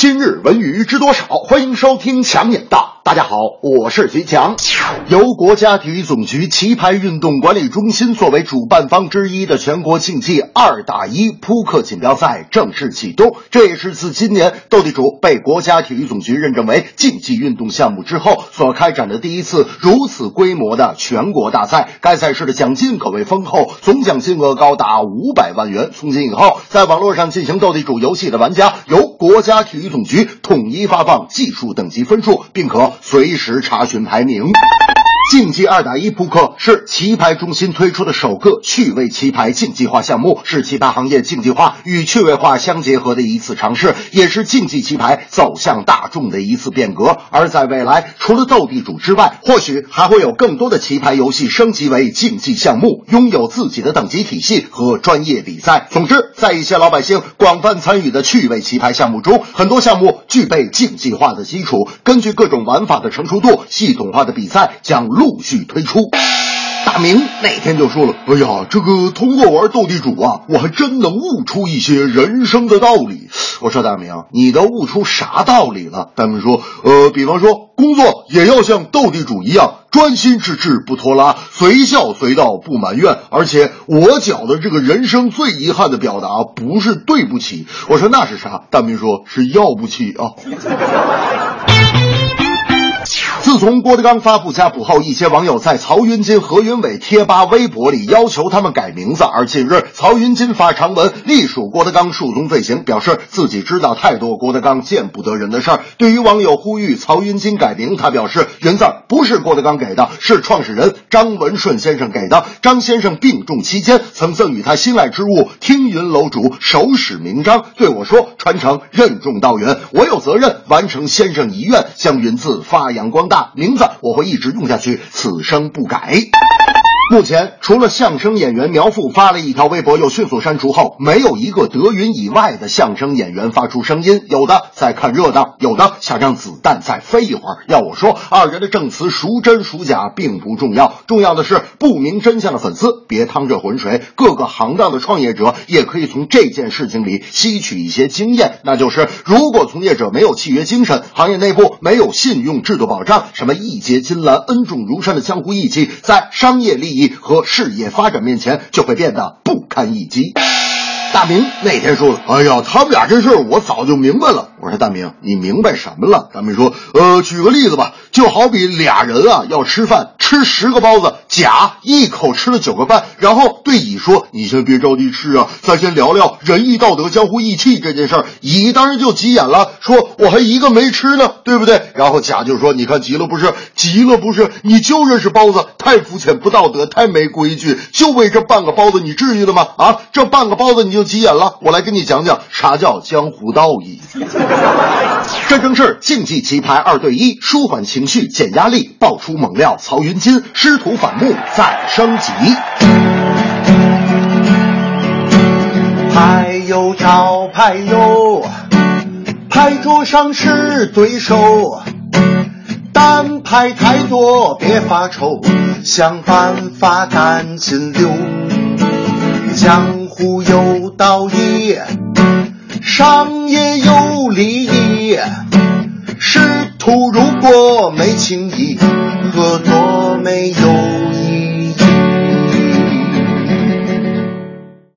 今日文娱知多少？欢迎收听强眼道。大家好，我是徐强。由国家体育总局棋牌运动管理中心作为主办方之一的全国竞技二打一扑克锦标赛正式启动。这也是自今年斗地主被国家体育总局认证为竞技运动项目之后所开展的第一次如此规模的全国大赛。该赛事的奖金可谓丰厚，总奖金额高达五百万元。从今以后，在网络上进行斗地主游戏的玩家，由国家体育总局统一发放技术等级分数，并可。随时查询排名。竞技二打一扑克是棋牌中心推出的首个趣味棋牌竞技化项目，是棋牌行业竞技化与趣味化相结合的一次尝试，也是竞技棋牌走向大众的一次变革。而在未来，除了斗地主之外，或许还会有更多的棋牌游戏升级为竞技项目，拥有自己的等级体系和专业比赛。总之，在一些老百姓广泛参与的趣味棋牌项目中，很多项目具备竞技化的基础，根据各种玩法的成熟度，系统化的比赛将。陆续推出，大明那天就说了：“哎呀，这个通过玩斗地主啊，我还真能悟出一些人生的道理。”我说：“大明，你都悟出啥道理了？”大明说：“呃，比方说，工作也要像斗地主一样，专心致志不拖拉，随笑随到不埋怨。而且我觉得这个人生最遗憾的表达，不是对不起。”我说：“那是啥？”大明说：“是要不起啊。”自从郭德纲发布家谱后，一些网友在曹云金、何云伟贴吧、微博里要求他们改名字。而近日，曹云金发长文隶属郭德纲数宗罪行，表示自己知道太多郭德纲见不得人的事儿。对于网友呼吁曹云金改名，他表示“云字不是郭德纲给的，是创始人张文顺先生给的。张先生病重期间，曾赠予他心爱之物听云楼主手使名章，对我说：传承任重道远，我有责任完成先生遗愿，将云字发扬光大。名字我会一直用下去，此生不改。目前，除了相声演员苗阜发了一条微博又迅速删除后，没有一个德云以外的相声演员发出声音。有的在看热闹，有的想让子弹再飞一会儿。要我说，二人的证词孰真孰假并不重要，重要的是不明真相的粉丝别趟这浑水。各个行当的创业者也可以从这件事情里吸取一些经验，那就是如果从业者没有契约精神，行业内部没有信用制度保障，什么义结金兰、恩重如山的江湖义气，在商业利益。和事业发展面前，就会变得不堪一击。大明那天说了：“哎呀，他们俩这事儿我早就明白了。”我说：“大明，你明白什么了？”大明说：“呃，举个例子吧，就好比俩人啊要吃饭，吃十个包子，甲一口吃了九个半，然后对乙说：‘你先别着急吃啊，咱先聊聊仁义道德、江湖义气这件事儿。’乙当然就急眼了，说：‘我还一个没吃呢，对不对？’然后甲就说：‘你看急了不是？急了不是？你就认识包子，太肤浅、不道德、太没规矩，就为这半个包子，你至于的吗？啊，这半个包子你就急眼了？我来跟你讲讲啥叫江湖道义。”这正是竞技棋牌二对一，舒缓情绪，减压力，爆出猛料。曹云金师徒反目再升级。有招牌哟，牌桌上是对手，单牌太多别发愁，想办法赶紧溜。江湖有道义。商业有利益，师徒如果没情谊，合作。